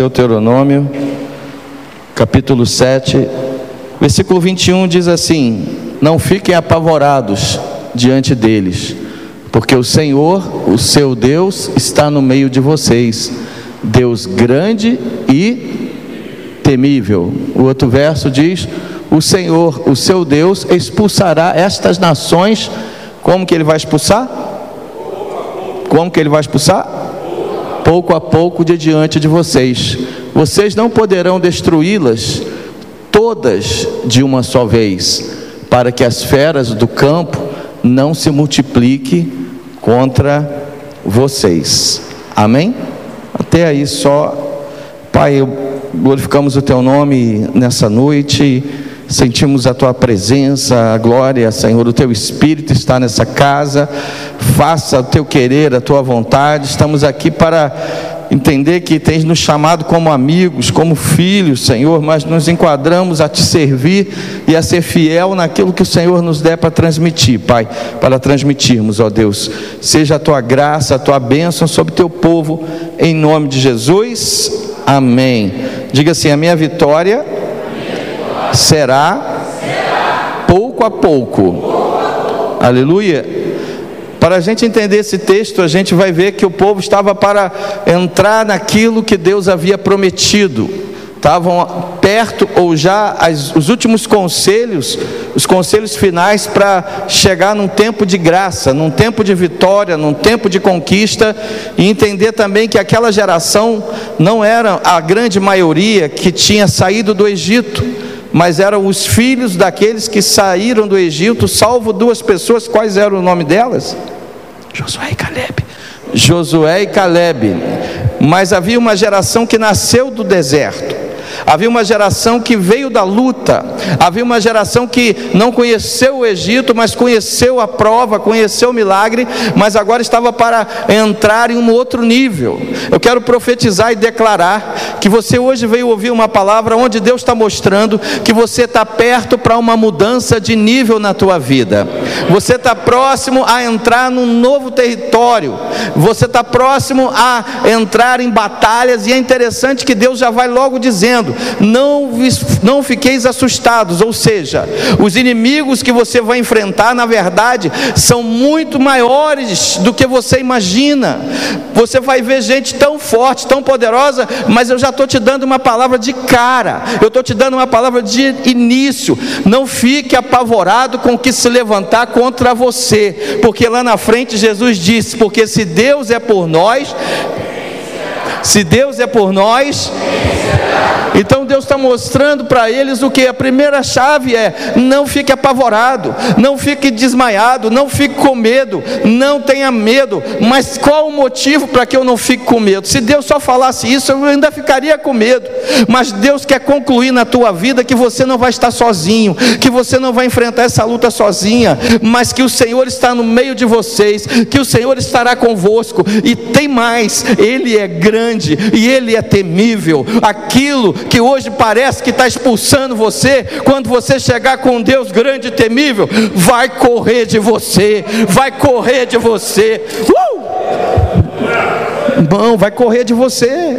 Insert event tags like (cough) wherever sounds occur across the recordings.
Deuteronômio, capítulo 7, versículo 21 diz assim: Não fiquem apavorados diante deles, porque o Senhor, o seu Deus, está no meio de vocês, Deus grande e temível. O outro verso diz: O Senhor, o seu Deus, expulsará estas nações. Como que ele vai expulsar? Como que ele vai expulsar? Pouco a pouco de diante de vocês. Vocês não poderão destruí-las todas de uma só vez, para que as feras do campo não se multipliquem contra vocês. Amém? Até aí só, Pai, glorificamos o Teu nome nessa noite sentimos a tua presença, a glória, Senhor, o teu espírito está nessa casa. Faça o teu querer, a tua vontade. Estamos aqui para entender que tens nos chamado como amigos, como filhos, Senhor, mas nos enquadramos a te servir e a ser fiel naquilo que o Senhor nos der para transmitir, Pai, para transmitirmos, ó Deus. Seja a tua graça, a tua bênção sobre teu povo, em nome de Jesus. Amém. Diga assim: a minha vitória será pouco a pouco. Aleluia. Para a gente entender esse texto, a gente vai ver que o povo estava para entrar naquilo que Deus havia prometido. Estavam perto ou já as, os últimos conselhos, os conselhos finais para chegar num tempo de graça, num tempo de vitória, num tempo de conquista e entender também que aquela geração não era a grande maioria que tinha saído do Egito mas eram os filhos daqueles que saíram do Egito, salvo duas pessoas, quais eram o nome delas? Josué e Caleb. Josué e Caleb. Mas havia uma geração que nasceu do deserto. Havia uma geração que veio da luta, havia uma geração que não conheceu o Egito, mas conheceu a prova, conheceu o milagre, mas agora estava para entrar em um outro nível. Eu quero profetizar e declarar que você hoje veio ouvir uma palavra onde Deus está mostrando que você está perto para uma mudança de nível na tua vida. Você está próximo a entrar num novo território. Você está próximo a entrar em batalhas e é interessante que Deus já vai logo dizendo não, não fiqueis assustados, ou seja, os inimigos que você vai enfrentar, na verdade, são muito maiores do que você imagina. Você vai ver gente tão forte, tão poderosa, mas eu já estou te dando uma palavra de cara, eu estou te dando uma palavra de início. Não fique apavorado com o que se levantar contra você, porque lá na frente Jesus disse: porque se Deus é por nós, se Deus é por nós, então Deus está mostrando para eles o que? A primeira chave é: não fique apavorado, não fique desmaiado, não fique com medo, não tenha medo. Mas qual o motivo para que eu não fique com medo? Se Deus só falasse isso, eu ainda ficaria com medo. Mas Deus quer concluir na tua vida que você não vai estar sozinho, que você não vai enfrentar essa luta sozinha, mas que o Senhor está no meio de vocês, que o Senhor estará convosco. E tem mais: Ele é grande e Ele é temível. Aquilo que hoje parece que está expulsando você, quando você chegar com Deus grande e temível, vai correr de você, vai correr de você. Uh! Vai correr de você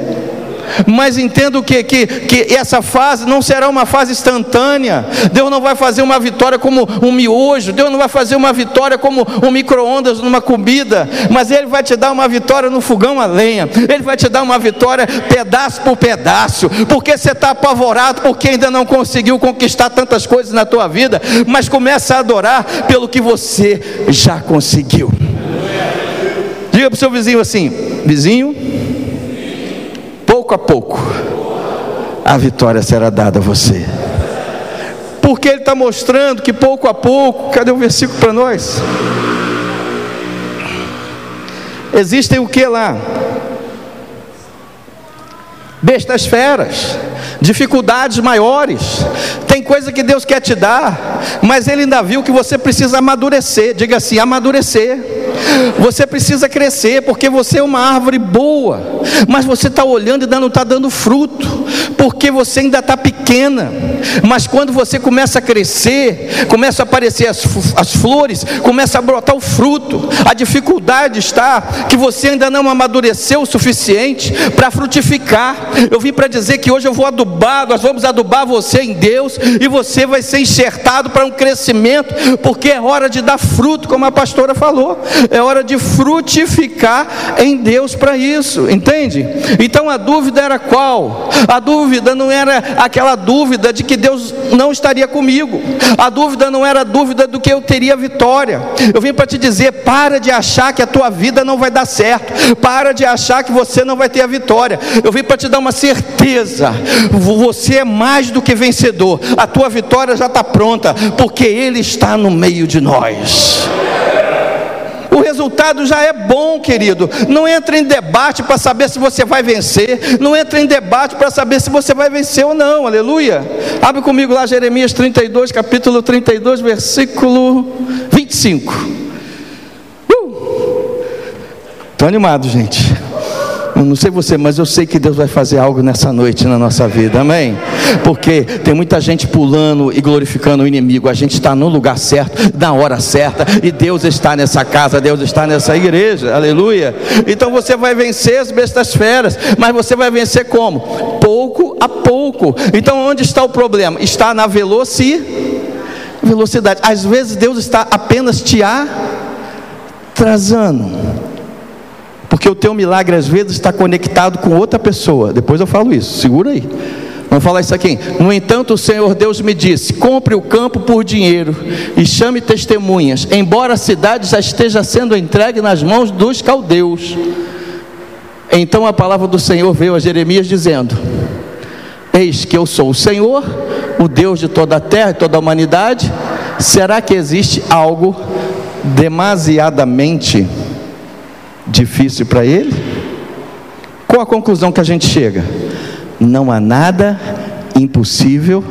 mas entendo que, que, que essa fase não será uma fase instantânea. Deus não vai fazer uma vitória como um miojo, Deus não vai fazer uma vitória como um micro-ondas numa comida, mas Ele vai te dar uma vitória no fogão a lenha, Ele vai te dar uma vitória pedaço por pedaço, porque você está apavorado, porque ainda não conseguiu conquistar tantas coisas na tua vida, mas começa a adorar pelo que você já conseguiu. Diga para o seu vizinho assim: vizinho pouco a pouco, a vitória será dada a você. Porque ele está mostrando que pouco a pouco, cadê o versículo para nós? Existem o que lá? Bestas feras, dificuldades maiores, tem coisa que Deus quer te dar, mas Ele ainda viu que você precisa amadurecer, diga assim: amadurecer. Você precisa crescer, porque você é uma árvore boa mas você está olhando e ainda não está dando fruto, porque você ainda está pequena. Mas quando você começa a crescer, começa a aparecer as, as flores, começa a brotar o fruto. A dificuldade está que você ainda não amadureceu o suficiente para frutificar. Eu vim para dizer que hoje eu vou adubar, nós vamos adubar você em Deus e você vai ser enxertado para um crescimento, porque é hora de dar fruto, como a pastora falou. É hora de frutificar em Deus para isso, entende? Então a dúvida era qual? A dúvida não era aquela dúvida de que Deus não estaria comigo. A dúvida não era a dúvida do que eu teria vitória. Eu vim para te dizer, para de achar que a tua vida não vai dar certo. Para de achar que você não vai ter a vitória. Eu vim para te dar uma certeza. Você é mais do que vencedor. A tua vitória já está pronta, porque ele está no meio de nós resultado já é bom, querido. Não entre em debate para saber se você vai vencer, não entre em debate para saber se você vai vencer ou não, aleluia. Abre comigo lá Jeremias 32, capítulo 32, versículo 25. Estou uh! animado, gente. Eu não sei você, mas eu sei que Deus vai fazer algo nessa noite na nossa vida, amém? Porque tem muita gente pulando e glorificando o inimigo. A gente está no lugar certo, na hora certa, e Deus está nessa casa, Deus está nessa igreja, aleluia. Então você vai vencer as bestas feras, mas você vai vencer como? Pouco a pouco. Então onde está o problema? Está na velocidade. Velocidade. Às vezes Deus está apenas te atrasando. Porque o teu milagre às vezes está conectado com outra pessoa. Depois eu falo isso, segura aí. Vamos falar isso aqui. No entanto, o Senhor Deus me disse: compre o campo por dinheiro e chame testemunhas, embora a cidade já esteja sendo entregue nas mãos dos caldeus. Então a palavra do Senhor veio a Jeremias dizendo: Eis que eu sou o Senhor, o Deus de toda a terra e toda a humanidade. Será que existe algo demasiadamente difícil para ele? Qual a conclusão que a gente chega? Não há nada impossível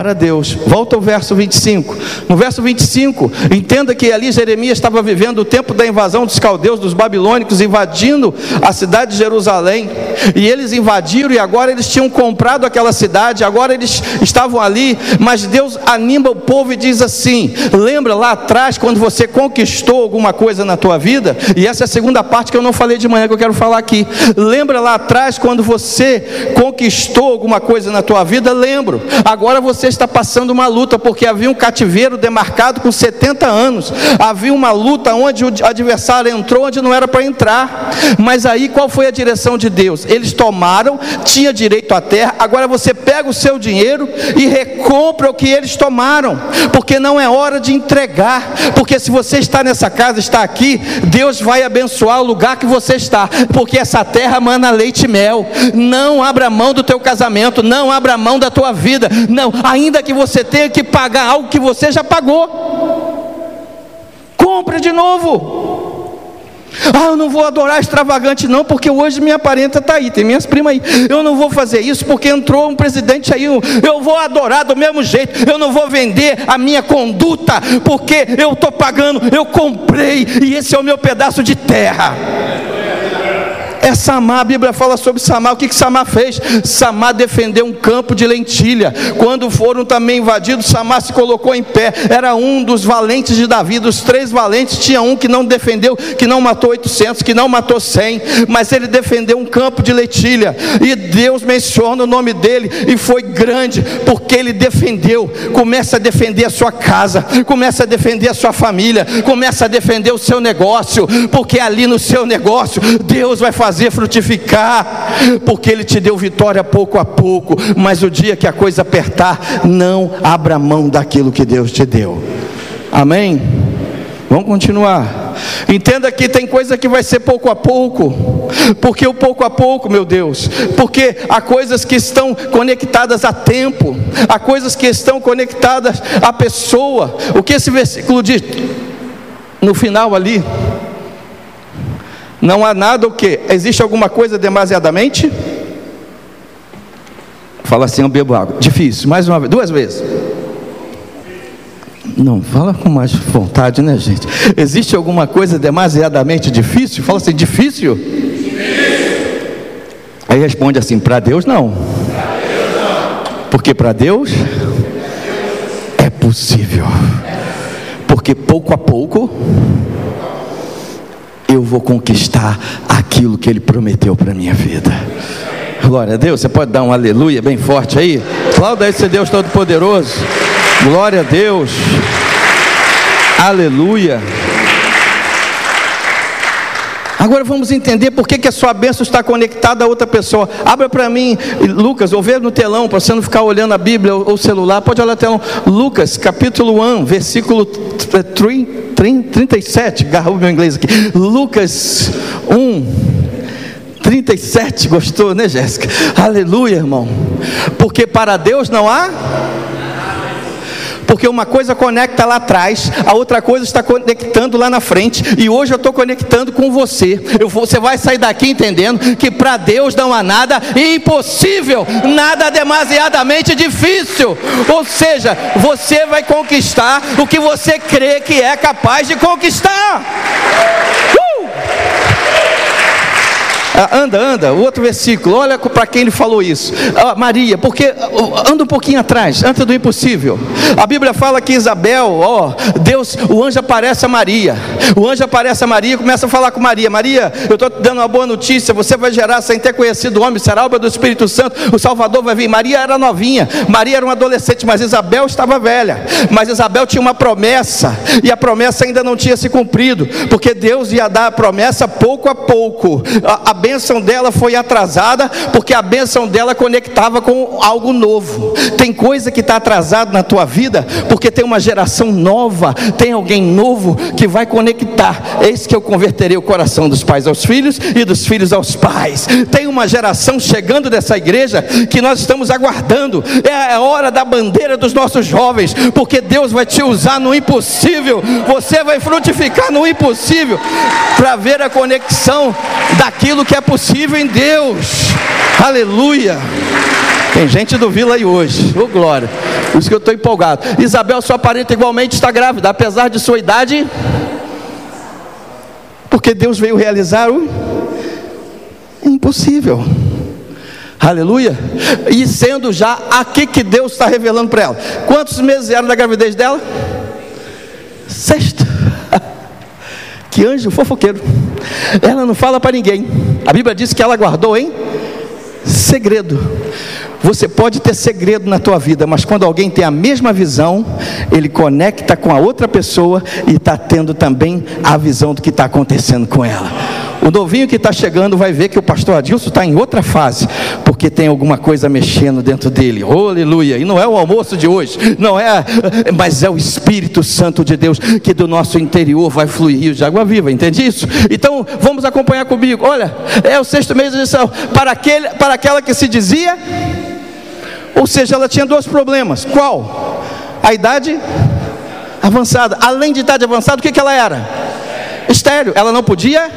para Deus. Volta ao verso 25. No verso 25, entenda que ali Jeremias estava vivendo o tempo da invasão dos caldeus, dos babilônicos, invadindo a cidade de Jerusalém. E eles invadiram e agora eles tinham comprado aquela cidade, agora eles estavam ali, mas Deus anima o povo e diz assim: lembra lá atrás quando você conquistou alguma coisa na tua vida? E essa é a segunda parte que eu não falei de manhã que eu quero falar aqui. Lembra lá atrás quando você conquistou alguma coisa na tua vida? Lembro. Agora você está passando uma luta, porque havia um cativeiro demarcado com 70 anos, havia uma luta onde o adversário entrou onde não era para entrar, mas aí qual foi a direção de Deus? Eles tomaram, tinha direito à terra, agora você pega o seu dinheiro e recompra o que eles tomaram, porque não é hora de entregar, porque se você está nessa casa, está aqui, Deus vai abençoar o lugar que você está, porque essa terra mana leite e mel, não abra mão do teu casamento, não abra mão da tua vida, não, ainda que você tenha que pagar algo que você já pagou. Compre de novo. Ah, eu não vou adorar extravagante, não, porque hoje minha parenta está aí, tem minhas primas aí. Eu não vou fazer isso porque entrou um presidente aí. Eu vou adorar do mesmo jeito. Eu não vou vender a minha conduta, porque eu estou pagando, eu comprei, e esse é o meu pedaço de terra é Samar, a Bíblia fala sobre Samar. O que, que Samar fez? Samar defendeu um campo de lentilha. Quando foram também invadidos, Samar se colocou em pé. Era um dos valentes de Davi, dos três valentes, tinha um que não defendeu, que não matou 800, que não matou 100, mas ele defendeu um campo de lentilha. E Deus menciona o nome dele e foi grande, porque ele defendeu. Começa a defender a sua casa, começa a defender a sua família, começa a defender o seu negócio, porque ali no seu negócio Deus vai fazer fazer frutificar, porque Ele te deu vitória pouco a pouco, mas o dia que a coisa apertar, não abra mão daquilo que Deus te deu. Amém? Vamos continuar. Entenda que tem coisa que vai ser pouco a pouco. Porque o pouco a pouco, meu Deus, porque há coisas que estão conectadas a tempo, há coisas que estão conectadas à pessoa. O que esse versículo diz no final ali? Não há nada o que? Existe alguma coisa demasiadamente? Fala assim, eu bebo água. Difícil, mais uma vez, duas vezes. Não, fala com mais vontade, né, gente? Existe alguma coisa demasiadamente difícil? Fala assim, difícil? difícil. Aí responde assim: para Deus não. Porque para Deus é possível. Porque pouco a pouco eu vou conquistar aquilo que Ele prometeu para a minha vida. Glória a Deus. Você pode dar um aleluia bem forte aí? Aplauda esse Deus Todo-Poderoso. Glória a Deus. Aleluia. Agora vamos entender por que, que a sua bênção está conectada a outra pessoa. Abra para mim, Lucas, ou ver no telão, para você não ficar olhando a Bíblia ou o celular, pode olhar no telão. Lucas, capítulo 1, versículo 37, garrou meu inglês aqui. Lucas 1, 37, gostou, né, Jéssica? Aleluia, irmão. Porque para Deus não há porque uma coisa conecta lá atrás, a outra coisa está conectando lá na frente, e hoje eu estou conectando com você. Eu você vai sair daqui entendendo que para Deus não há nada impossível, nada demasiadamente difícil. Ou seja, você vai conquistar o que você crê que é capaz de conquistar. Ah, anda, anda, o outro versículo, olha para quem ele falou isso. Ah, Maria, porque anda um pouquinho atrás, antes do impossível. A Bíblia fala que Isabel, ó, Deus, o anjo aparece a Maria. O anjo aparece a Maria e começa a falar com Maria: Maria, eu estou te dando uma boa notícia. Você vai gerar sem ter conhecido o homem, será obra do Espírito Santo. O Salvador vai vir. Maria era novinha, Maria era uma adolescente, mas Isabel estava velha. Mas Isabel tinha uma promessa e a promessa ainda não tinha se cumprido, porque Deus ia dar a promessa pouco a pouco. A, a bênção dela foi atrasada, porque a bênção dela conectava com algo novo. Tem coisa que está atrasada na tua vida, porque tem uma geração nova, tem alguém novo que vai conectar. Eis que eu converterei o coração dos pais aos filhos e dos filhos aos pais. Tem uma geração chegando dessa igreja que nós estamos aguardando. É a hora da bandeira dos nossos jovens, porque Deus vai te usar no impossível. Você vai frutificar no impossível para ver a conexão daquilo que é possível em Deus. Aleluia. Tem gente do Vila aí hoje. Ô oh, glória. Por isso que eu estou empolgado. Isabel, sua parente, igualmente está grávida, apesar de sua idade. Porque Deus veio realizar o impossível. Aleluia. E sendo já aqui que Deus está revelando para ela. Quantos meses eram da gravidez dela? Sexto. Que anjo fofoqueiro. Ela não fala para ninguém. A Bíblia diz que ela guardou em segredo. Você pode ter segredo na tua vida, mas quando alguém tem a mesma visão, ele conecta com a outra pessoa e está tendo também a visão do que está acontecendo com ela. O novinho que está chegando vai ver que o pastor Adilson está em outra fase, porque tem alguma coisa mexendo dentro dele. Aleluia! E não é o almoço de hoje, não é, mas é o Espírito Santo de Deus que do nosso interior vai fluir rios de água viva, entende isso? Então vamos acompanhar comigo. Olha, é o sexto mês de lição para aquele, para aquela que se dizia, ou seja, ela tinha dois problemas. Qual? A idade avançada. Além de idade avançada, o que, que ela era? Estéreo. Ela não podia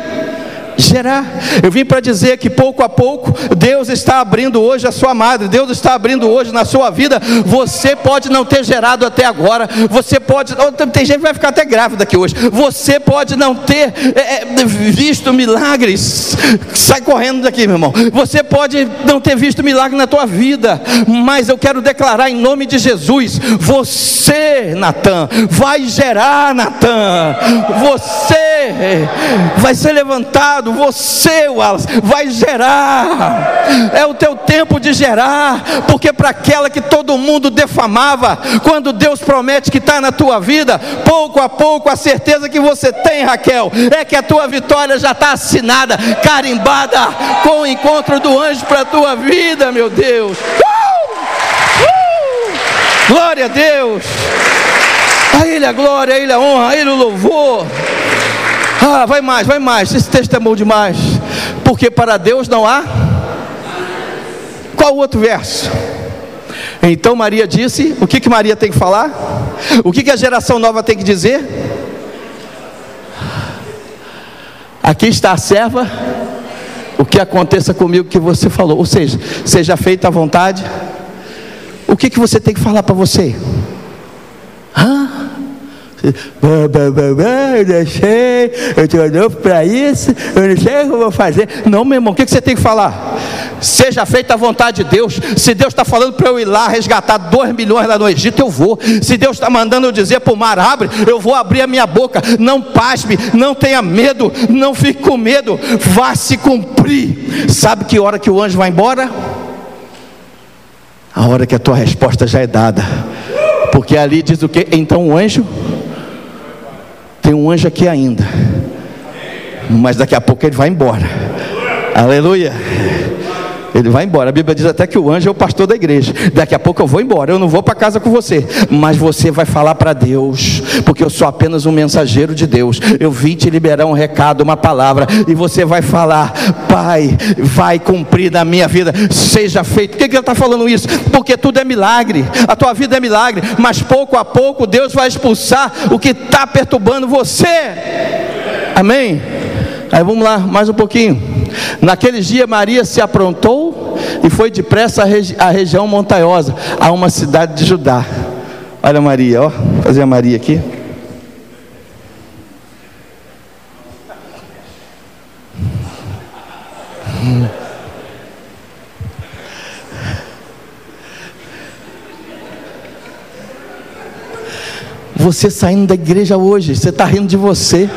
gerar. Eu vim para dizer que pouco a pouco Deus está abrindo hoje a sua madre, Deus está abrindo hoje na sua vida. Você pode não ter gerado até agora, você pode, tem gente que vai ficar até grávida aqui hoje. Você pode não ter é, é, visto milagres. Sai correndo daqui, meu irmão. Você pode não ter visto milagre na tua vida, mas eu quero declarar em nome de Jesus: você, Natan, vai gerar, Natan. Você vai ser levantado você, Wallace, vai gerar. É o teu tempo de gerar, porque para aquela que todo mundo defamava, quando Deus promete que está na tua vida, pouco a pouco a certeza que você tem, Raquel, é que a tua vitória já está assinada, carimbada com o encontro do anjo para a tua vida, meu Deus. Uh! Uh! Glória a Deus. A Ele a glória, a Ele a honra, a Ele o louvor. Ah, vai mais, vai mais. Esse texto é bom demais. Porque para Deus não há. Qual o outro verso? Então Maria disse: o que, que Maria tem que falar? O que, que a geração nova tem que dizer? Aqui está a serva. O que aconteça comigo que você falou. Ou seja, seja feita à vontade. O que, que você tem que falar para você? Hã? Eu não sei, eu estou novo para isso, eu não sei o que eu vou fazer. Não, meu irmão, o que você tem que falar? Seja feita a vontade de Deus. Se Deus está falando para eu ir lá resgatar dois milhões lá no Egito, eu vou. Se Deus está mandando eu dizer para o mar abre, eu vou abrir a minha boca. Não pasme, não tenha medo, não fique com medo. Vá se cumprir. Sabe que hora que o anjo vai embora? A hora que a tua resposta já é dada. Porque ali diz o que? Então o anjo tem um anjo aqui ainda. Mas daqui a pouco ele vai embora. Aleluia. Ele vai embora. A Bíblia diz até que o anjo é o pastor da igreja. Daqui a pouco eu vou embora. Eu não vou para casa com você. Mas você vai falar para Deus. Porque eu sou apenas um mensageiro de Deus. Eu vim te liberar um recado, uma palavra. E você vai falar: Pai, vai cumprir na minha vida. Seja feito. Por que, que ele está falando isso? Porque tudo é milagre. A tua vida é milagre. Mas pouco a pouco Deus vai expulsar o que está perturbando você. Amém? Aí vamos lá, mais um pouquinho. Naqueles dias Maria se aprontou e foi depressa à, regi à região montanhosa, a uma cidade de Judá. Olha Maria, ó, fazer a Maria aqui. Você saindo da igreja hoje, você está rindo de você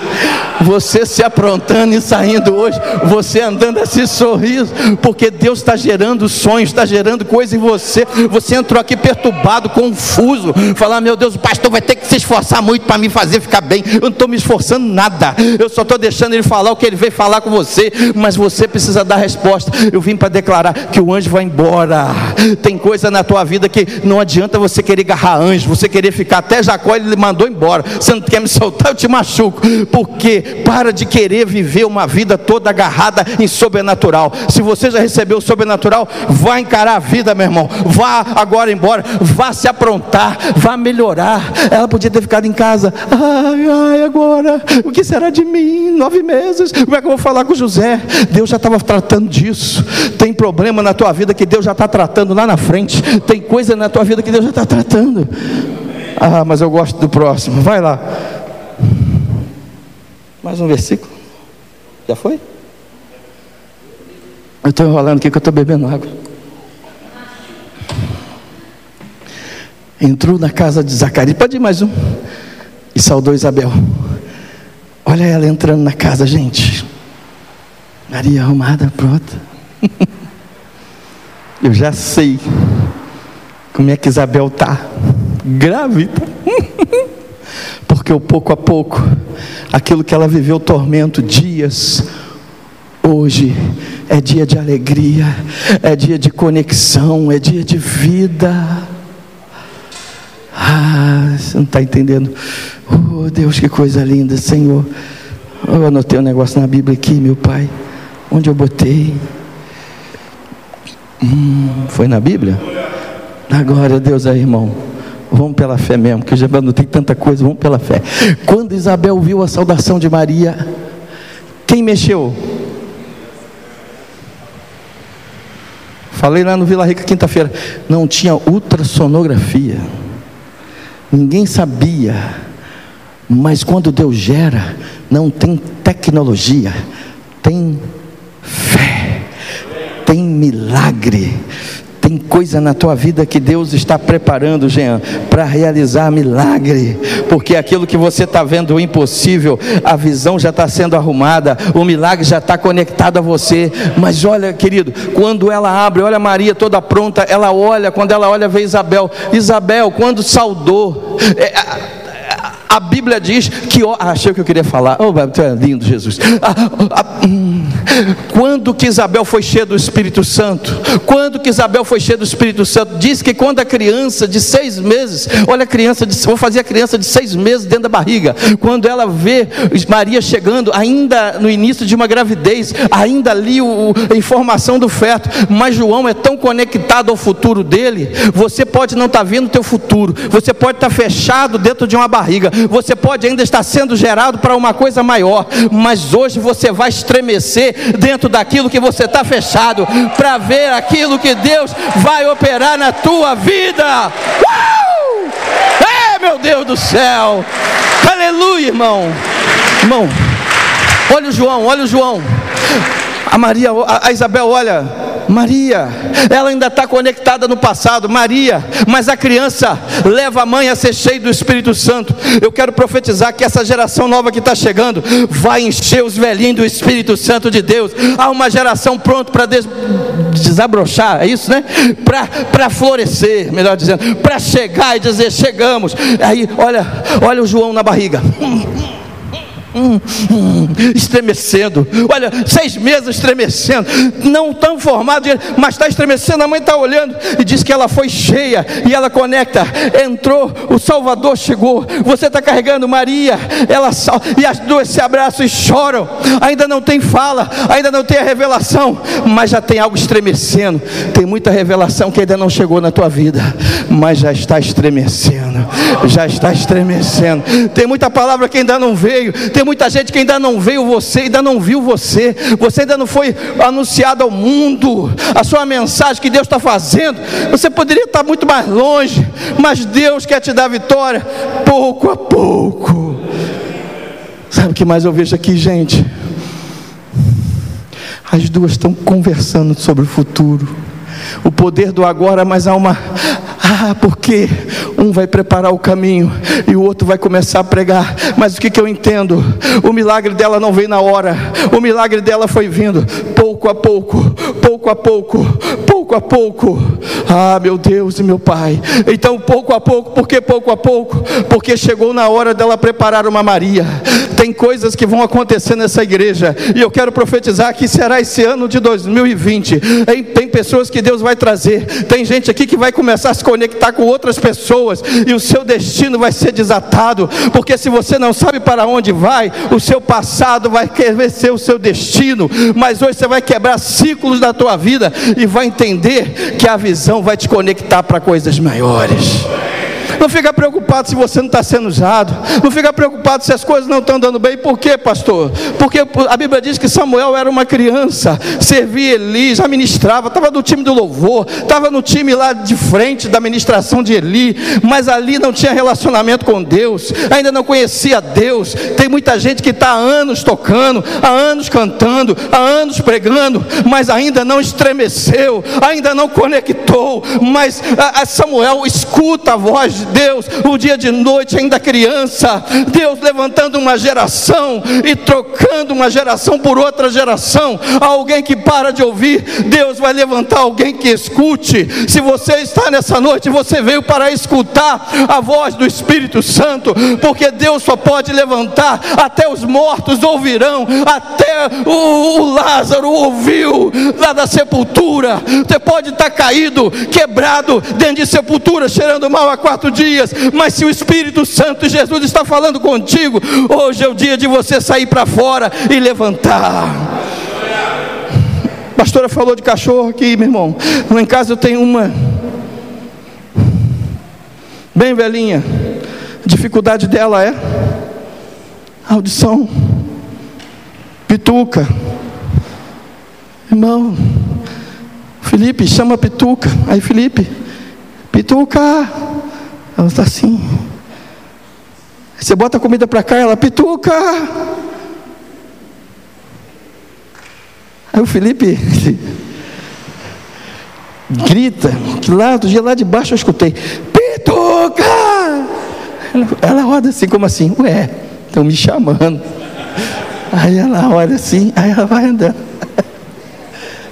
você se aprontando e saindo hoje, você andando assim sorriso, porque Deus está gerando sonhos, está gerando coisa em você. Você entrou aqui perturbado, confuso, falar: Meu Deus, o pastor vai ter que se esforçar muito para me fazer ficar bem. Eu não estou me esforçando nada, eu só estou deixando ele falar o que ele veio falar com você, mas você precisa dar resposta. Eu vim para declarar que o anjo vai embora. Tem coisa na tua vida que não adianta você querer agarrar anjo, você querer ficar até Jacó, ele mandou embora. Você não quer me soltar, eu te machuco, porque para de querer viver uma vida toda agarrada em sobrenatural. Se você já recebeu o sobrenatural, vá encarar a vida, meu irmão. Vá agora embora, vá se aprontar, vá melhorar. Ela podia ter ficado em casa. Ai, ai, agora, o que será de mim? Nove meses, como é que eu vou falar com José? Deus já estava tratando disso. Tem problema na tua vida que Deus já está tratando lá na frente. Tem coisa na tua vida que Deus já está tratando. Ah, mas eu gosto do próximo. Vai lá. Mais um versículo? Já foi? Eu estou enrolando aqui que eu estou bebendo água. Entrou na casa de Zacarias. Pode ir mais um. E saudou Isabel. Olha ela entrando na casa, gente. Maria arrumada, pronta. (laughs) Eu já sei como é que Isabel está. Grávida. (laughs) Porque o pouco a pouco, aquilo que ela viveu tormento dias, hoje é dia de alegria, é dia de conexão, é dia de vida. Ah, você não está entendendo? Oh Deus, que coisa linda, Senhor. Eu anotei um negócio na Bíblia aqui, meu Pai. Onde eu botei? Hum, foi na Bíblia? Agora, Deus aí, irmão. Vamos pela fé mesmo, que já não tem tanta coisa, vamos pela fé. Quando Isabel viu a saudação de Maria, quem mexeu? Falei lá no Vila Rica quinta-feira, não tinha ultrassonografia. Ninguém sabia. Mas quando Deus gera, não tem tecnologia, tem fé, tem milagre. Tem coisa na tua vida que Deus está preparando, Jean, para realizar milagre, porque aquilo que você está vendo o impossível, a visão já está sendo arrumada, o milagre já está conectado a você. Mas olha, querido, quando ela abre, olha Maria toda pronta, ela olha, quando ela olha, vê Isabel. Isabel, quando saudou, é, a Bíblia diz que. Ah, achei o que eu queria falar. Oh, tu é lindo, Jesus. Ah, ah, hum, quando que Isabel foi cheia do Espírito Santo? Quando que Isabel foi cheia do Espírito Santo? Diz que quando a criança de seis meses, olha a criança, de, vou fazer a criança de seis meses dentro da barriga. Quando ela vê Maria chegando, ainda no início de uma gravidez, ainda ali o, a informação do feto, mas João é tão conectado ao futuro dele. Você pode não estar tá vendo o teu futuro, você pode estar tá fechado dentro de uma barriga, você pode ainda estar sendo gerado para uma coisa maior, mas hoje você vai estremecer dentro daquilo que você está fechado, para ver aquilo que Deus vai operar na tua vida. Uh! É, meu Deus do céu! Aleluia, irmão. Irmão, olha o João, olha o João. A Maria, a Isabel, olha, Maria, ela ainda está conectada no passado, Maria, mas a criança leva a mãe a ser cheia do Espírito Santo. Eu quero profetizar que essa geração nova que está chegando vai encher os velhinhos do Espírito Santo de Deus. Há uma geração pronta para des desabrochar, é isso, né? Para florescer, melhor dizendo, para chegar e dizer: chegamos. Aí, olha, olha o João na barriga (laughs) hum, hum, estremecendo. Olha, seis meses estremecendo, não tão formado, mas está estremecendo. A mãe está olhando e diz que ela foi cheia e ela conecta. Entrou, o Salvador chegou. Você está carregando Maria, ela e as duas se abraçam e choram. Ainda não tem fala, ainda não tem a revelação, mas já tem algo estremecendo. Tem muita revelação que ainda não chegou na tua vida, mas já está estremecendo. Já está estremecendo. Tem muita palavra que ainda não veio. Tem muita gente que ainda não veio você, ainda não viu você, você ainda não foi anunciado ao mundo, a sua mensagem que Deus está fazendo. Você poderia estar muito mais longe, mas Deus quer te dar vitória pouco a pouco. Sabe o que mais eu vejo aqui, gente? As duas estão conversando sobre o futuro. O poder do agora, mas há uma ah, porque um vai preparar o caminho e o outro vai começar a pregar. Mas o que, que eu entendo? O milagre dela não veio na hora, o milagre dela foi vindo pouco a pouco, pouco a pouco, pouco a pouco. Ah, meu Deus e meu Pai. Então, pouco a pouco, por que pouco a pouco? Porque chegou na hora dela preparar uma Maria. Tem coisas que vão acontecer nessa igreja, e eu quero profetizar que será esse ano de 2020. Tem pessoas que Deus vai trazer, tem gente aqui que vai começar a se conectar com outras pessoas, e o seu destino vai ser desatado, porque se você não sabe para onde vai, o seu passado vai ser o seu destino, mas hoje você vai quebrar ciclos da tua vida e vai entender que a visão vai te conectar para coisas maiores. Não fica preocupado se você não está sendo usado. Não fica preocupado se as coisas não estão dando bem. Por quê, pastor? Porque a Bíblia diz que Samuel era uma criança, servia Eli, já ministrava, estava no time do louvor, estava no time lá de frente da ministração de Eli, mas ali não tinha relacionamento com Deus, ainda não conhecia Deus. Tem muita gente que está há anos tocando, há anos cantando, há anos pregando, mas ainda não estremeceu, ainda não conectou. Mas a Samuel escuta a voz Deus, o dia de noite, ainda criança, Deus levantando uma geração e trocando uma geração por outra geração, alguém que para de ouvir, Deus vai levantar alguém que escute. Se você está nessa noite, você veio para escutar a voz do Espírito Santo, porque Deus só pode levantar, até os mortos ouvirão, até o, o Lázaro ouviu lá da sepultura. Você pode estar caído, quebrado dentro de sepultura, cheirando mal a quatro dias, mas se o Espírito Santo Jesus está falando contigo, hoje é o dia de você sair para fora e levantar. A pastora falou de cachorro aqui, meu irmão. Lá em casa eu tenho uma bem velhinha. A dificuldade dela é audição. Pituca. Irmão, Felipe, chama Pituca. Aí Felipe, Pituca. Ela está assim. Você bota a comida para cá, ela pituca. Aí o Felipe (laughs) grita, que lá do dia lá de baixo eu escutei, pituca! Ela, ela olha assim, como assim? Ué, estão me chamando. Aí ela olha assim, aí ela vai andando. (laughs)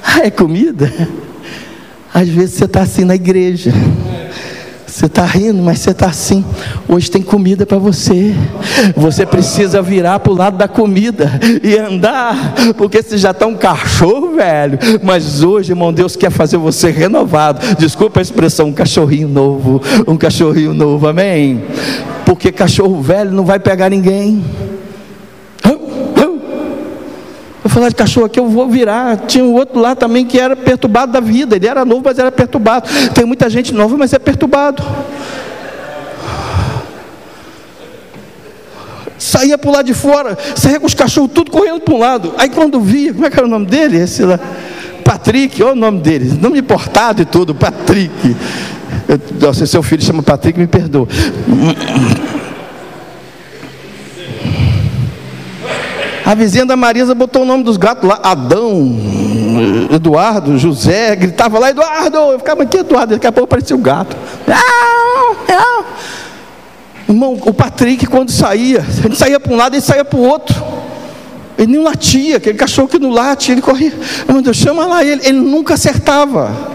Ah, é comida? Às vezes você está assim na igreja. Você está rindo, mas você está assim. Hoje tem comida para você. Você precisa virar para o lado da comida e andar, porque você já está um cachorro velho. Mas hoje, irmão, Deus quer fazer você renovado. Desculpa a expressão, um cachorrinho novo. Um cachorrinho novo, amém? Porque cachorro velho não vai pegar ninguém. Eu de cachorro aqui, eu vou virar. Tinha um outro lá também que era perturbado da vida. Ele era novo, mas era perturbado. Tem muita gente nova, mas é perturbado. Saía por lá de fora, saía com os cachorros tudo correndo para um lado. Aí quando via, como é que era o nome dele? Esse lá. Patrick, olha o nome dele, nome importado e tudo, Patrick. Eu, se seu filho chama Patrick, me perdoa. A vizinha da Marisa botou o nome dos gatos lá, Adão, Eduardo, José, gritava lá, Eduardo, eu ficava aqui, Eduardo, daqui a pouco aparecia o gato. Irmão, o Patrick, quando saía, ele saía para um lado e saía para o outro. Ele nem latia, aquele cachorro que não late, ele corria. Meu Deus, chama lá ele, ele nunca acertava.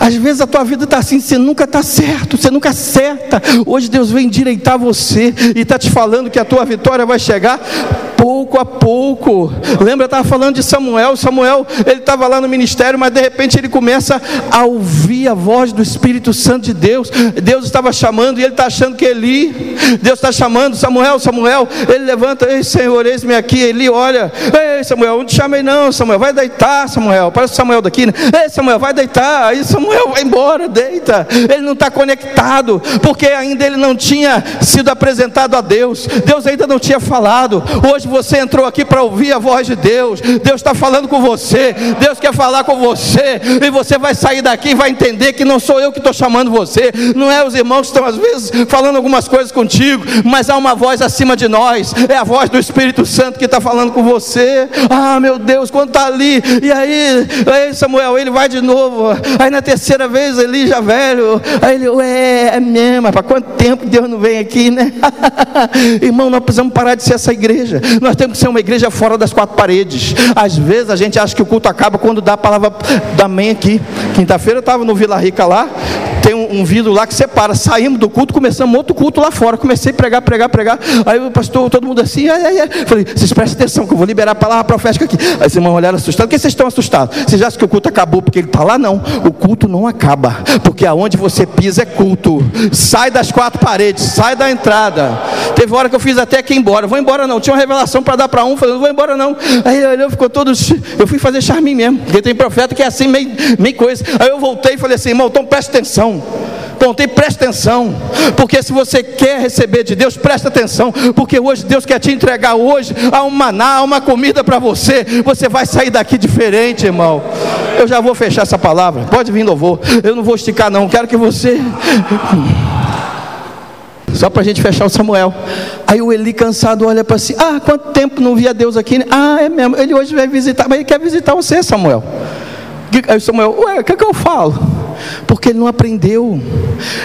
Às vezes a tua vida está assim, você nunca está certo, você nunca acerta. Hoje Deus vem endireitar você e está te falando que a tua vitória vai chegar pouco a pouco. Lembra, eu estava falando de Samuel. Samuel, ele estava lá no ministério, mas de repente ele começa a ouvir a voz do Espírito Santo de Deus. Deus estava chamando e ele está achando que Eli, Deus está chamando Samuel, Samuel. Ele levanta, ei Senhor, eis-me aqui. Eli olha, ei Samuel, não te chamei não, Samuel, vai deitar, Samuel. Parece o Samuel daqui, né? Ei Samuel, vai deitar. Aí Samuel vai embora, deita. Ele não está conectado, porque ainda ele não tinha sido apresentado a Deus. Deus ainda não tinha falado. Hoje você entrou aqui para ouvir a voz de Deus. Deus está falando com você. Deus quer falar com você. E você vai sair daqui e vai entender que não sou eu que estou chamando você. Não é os irmãos que estão às vezes falando algumas coisas contigo. Mas há uma voz acima de nós. É a voz do Espírito Santo que está falando com você. Ah, meu Deus, quando está ali. E aí, aí, Samuel, ele vai de novo. Aí na terceira vez, ele já velho. Aí ele, ué, é mesmo. Para quanto tempo Deus não vem aqui, né? (laughs) Irmão, nós precisamos parar de ser essa igreja. Nós temos que ser uma igreja fora das quatro paredes. Às vezes a gente acha que o culto acaba quando dá a palavra da mãe aqui. Quinta-feira eu estava no Vila Rica lá, tem um, um vidro lá que separa. Saímos do culto, começamos outro culto lá fora. Comecei a pregar, pregar, pregar. Aí o pastor, todo mundo assim, ai, ai, ai. falei, vocês prestem atenção que eu vou liberar a palavra profética aqui. Aí os irmãos olharam assustados. Por que vocês estão assustados? Vocês acham que o culto acabou porque ele está lá? Não. O culto não acaba. Porque aonde você pisa é culto. Sai das quatro paredes, sai da entrada. Teve hora que eu fiz até que ir embora. Vou embora não. Tinha uma revelação para dar para um, falei, não vou embora não. Aí ele olhou, ficou todo. Eu fui fazer charme mesmo. Porque tem profeta que é assim, meio, meio coisa. Aí eu voltei e falei assim, irmão, então preste atenção. Pontei, presta atenção, porque se você quer receber de Deus, presta atenção, porque hoje Deus quer te entregar hoje a um maná, uma comida para você. Você vai sair daqui diferente, irmão. Eu já vou fechar essa palavra. Pode vir, louvor. Eu não vou esticar, não. Quero que você. Só para a gente fechar o Samuel. Aí o Eli cansado olha para si. Ah, quanto tempo não via Deus aqui? Ah, é mesmo. Ele hoje vai visitar, mas ele quer visitar você, Samuel. Aí Samuel, ué, o que, é que eu falo? Porque ele não aprendeu,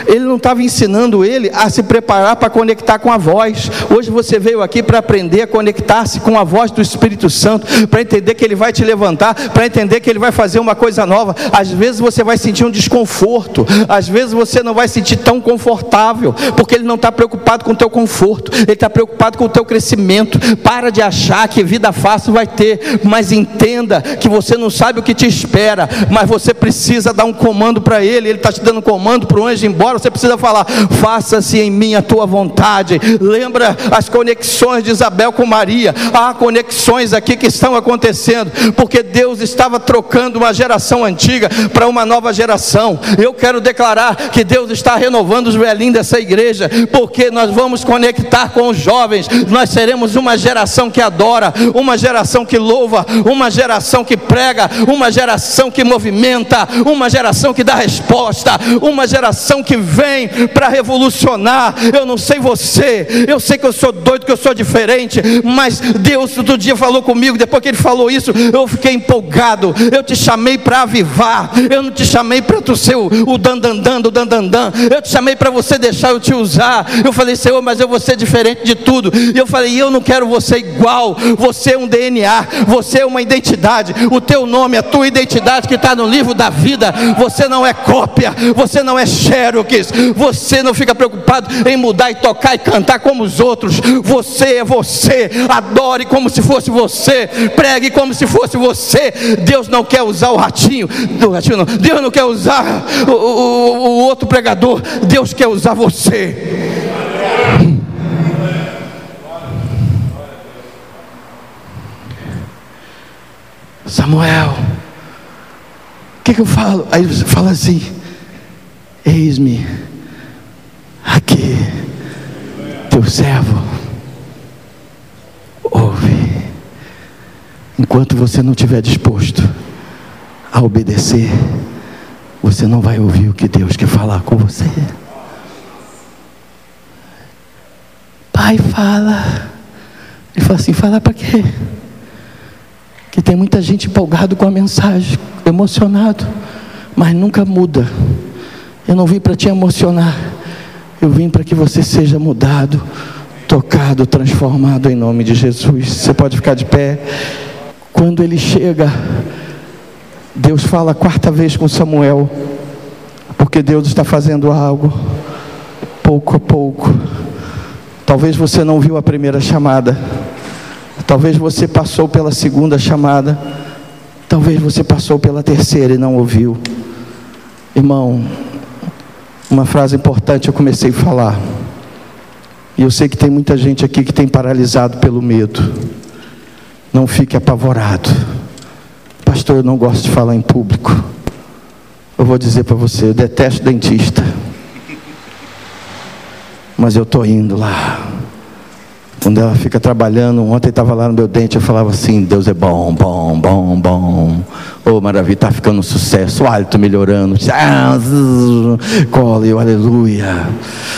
ele não estava ensinando ele a se preparar para conectar com a voz. Hoje você veio aqui para aprender a conectar-se com a voz do Espírito Santo, para entender que ele vai te levantar, para entender que ele vai fazer uma coisa nova. Às vezes você vai sentir um desconforto, às vezes você não vai sentir tão confortável, porque ele não está preocupado com o teu conforto, ele está preocupado com o teu crescimento. Para de achar que vida fácil vai ter, mas entenda que você não sabe o que te espera, mas você precisa dar um comando para ele, ele está te dando comando para o anjo ir embora, você precisa falar: faça-se em mim a tua vontade. Lembra as conexões de Isabel com Maria? Há conexões aqui que estão acontecendo, porque Deus estava trocando uma geração antiga para uma nova geração. Eu quero declarar que Deus está renovando os velhinhos dessa igreja, porque nós vamos conectar com os jovens, nós seremos uma geração que adora, uma geração que louva, uma geração que prega, uma geração que movimenta, uma geração que dá resposta, uma geração que vem para revolucionar. Eu não sei você, eu sei que eu sou doido, que eu sou diferente, mas Deus outro dia falou comigo, depois que Ele falou isso, eu fiquei empolgado. Eu te chamei para avivar, eu não te chamei para tu ser o, o dandandan do dandandan, eu te chamei para você deixar eu te usar. Eu falei, Senhor, mas eu vou ser diferente de tudo. E eu falei, eu não quero você igual, você é um DNA, você é uma identidade, o teu nome, a tua identidade que está no livro da vida, você não é cópia, você não é xerox, você não fica preocupado em mudar e tocar e cantar como os outros, você é você, adore como se fosse você, pregue como se fosse você. Deus não quer usar o ratinho, do ratinho não, Deus não quer usar o, o, o outro pregador, Deus quer usar você. Samuel, o que, que eu falo? Aí você fala assim: Eis-me aqui, teu servo. Ouve. Enquanto você não estiver disposto a obedecer, você não vai ouvir o que Deus quer falar com você. Pai fala. Ele fala assim: fala para quê? E tem muita gente empolgado com a mensagem, emocionado, mas nunca muda. Eu não vim para te emocionar, eu vim para que você seja mudado, tocado, transformado em nome de Jesus. Você pode ficar de pé. Quando ele chega, Deus fala a quarta vez com Samuel, porque Deus está fazendo algo, pouco a pouco. Talvez você não viu a primeira chamada, talvez você passou pela segunda chamada, talvez você passou pela terceira e não ouviu. Irmão, uma frase importante eu comecei a falar, e eu sei que tem muita gente aqui que tem paralisado pelo medo. Não fique apavorado. Pastor, eu não gosto de falar em público. Eu vou dizer para você, eu detesto dentista. Mas eu estou indo lá. Quando ela fica trabalhando, ontem estava lá no meu dente, eu falava assim, Deus é bom, bom, bom, bom. Oh, maravilha, está ficando um sucesso, o hálito melhorando. Cola, eu, aleluia.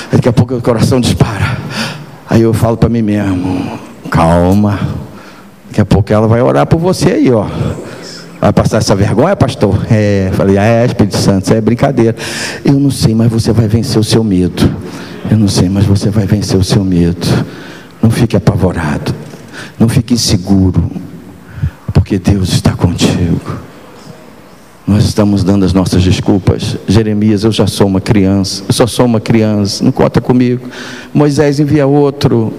Daqui a pouco o coração dispara. Aí eu falo para mim mesmo, calma. Daqui a pouco ela vai orar por você aí, ó. Vai passar essa vergonha, pastor? É, falei, ah, é, Espírito Santo, isso é brincadeira. Eu não sei, mas você vai vencer o seu medo. Eu não sei, mas você vai vencer o seu medo. Não fique apavorado. Não fique inseguro. Porque Deus está contigo. Nós estamos dando as nossas desculpas. Jeremias, eu já sou uma criança. Eu só sou uma criança. Não conta comigo. Moisés envia outro.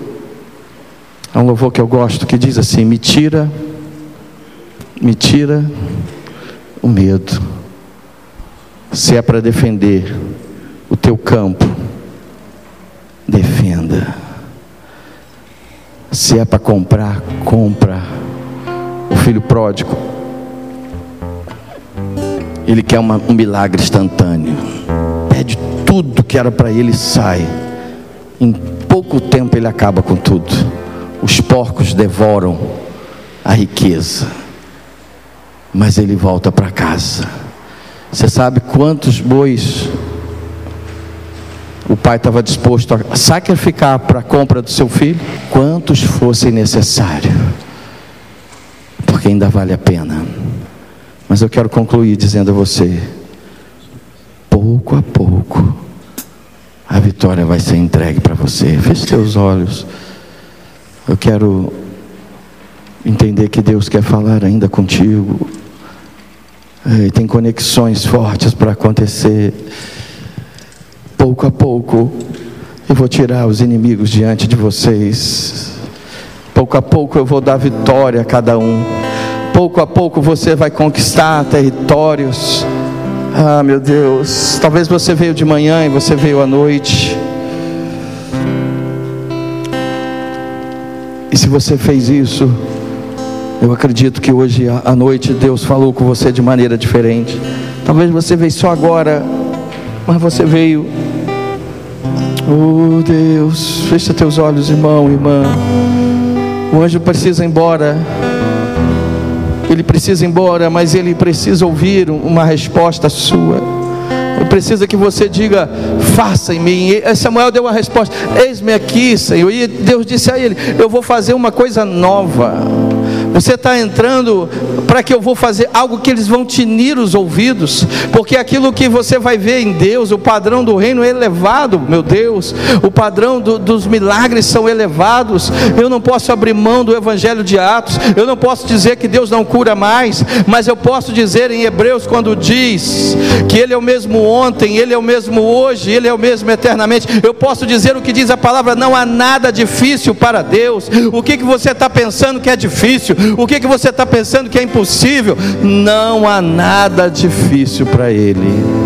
É um louvor que eu gosto que diz assim: Me tira me tira o medo. Se é para defender o teu campo, defenda. Se é para comprar, compra. O filho pródigo, ele quer uma, um milagre instantâneo. Pede tudo que era para ele sai. Em pouco tempo ele acaba com tudo. Os porcos devoram a riqueza mas ele volta para casa. Você sabe quantos bois o pai estava disposto a sacrificar para a compra do seu filho? Quantos fossem necessários, porque ainda vale a pena. Mas eu quero concluir dizendo a você: pouco a pouco, a vitória vai ser entregue para você. Feche seus olhos. Eu quero entender que Deus quer falar ainda contigo. E tem conexões fortes para acontecer. Pouco a pouco, eu vou tirar os inimigos diante de vocês. Pouco a pouco eu vou dar vitória a cada um. Pouco a pouco você vai conquistar territórios. Ah, meu Deus. Talvez você veio de manhã e você veio à noite. E se você fez isso, eu acredito que hoje à noite Deus falou com você de maneira diferente. Talvez você veio só agora, mas você veio. Oh Deus, fecha teus olhos, irmão, irmã. O anjo precisa ir embora. Ele precisa ir embora, mas ele precisa ouvir uma resposta sua. Ele precisa que você diga: faça em mim. E Samuel deu uma resposta: Eis-me aqui, Senhor. E Deus disse a ele: Eu vou fazer uma coisa nova. Você está entrando para que eu vou fazer algo que eles vão tinir os ouvidos, porque aquilo que você vai ver em Deus, o padrão do reino é elevado, meu Deus, o padrão do, dos milagres são elevados. Eu não posso abrir mão do Evangelho de Atos, eu não posso dizer que Deus não cura mais, mas eu posso dizer em Hebreus, quando diz que Ele é o mesmo ontem, Ele é o mesmo hoje, Ele é o mesmo eternamente, eu posso dizer o que diz a palavra: não há nada difícil para Deus. O que, que você está pensando que é difícil? O que, que você está pensando que é impossível? Não há nada difícil para Ele.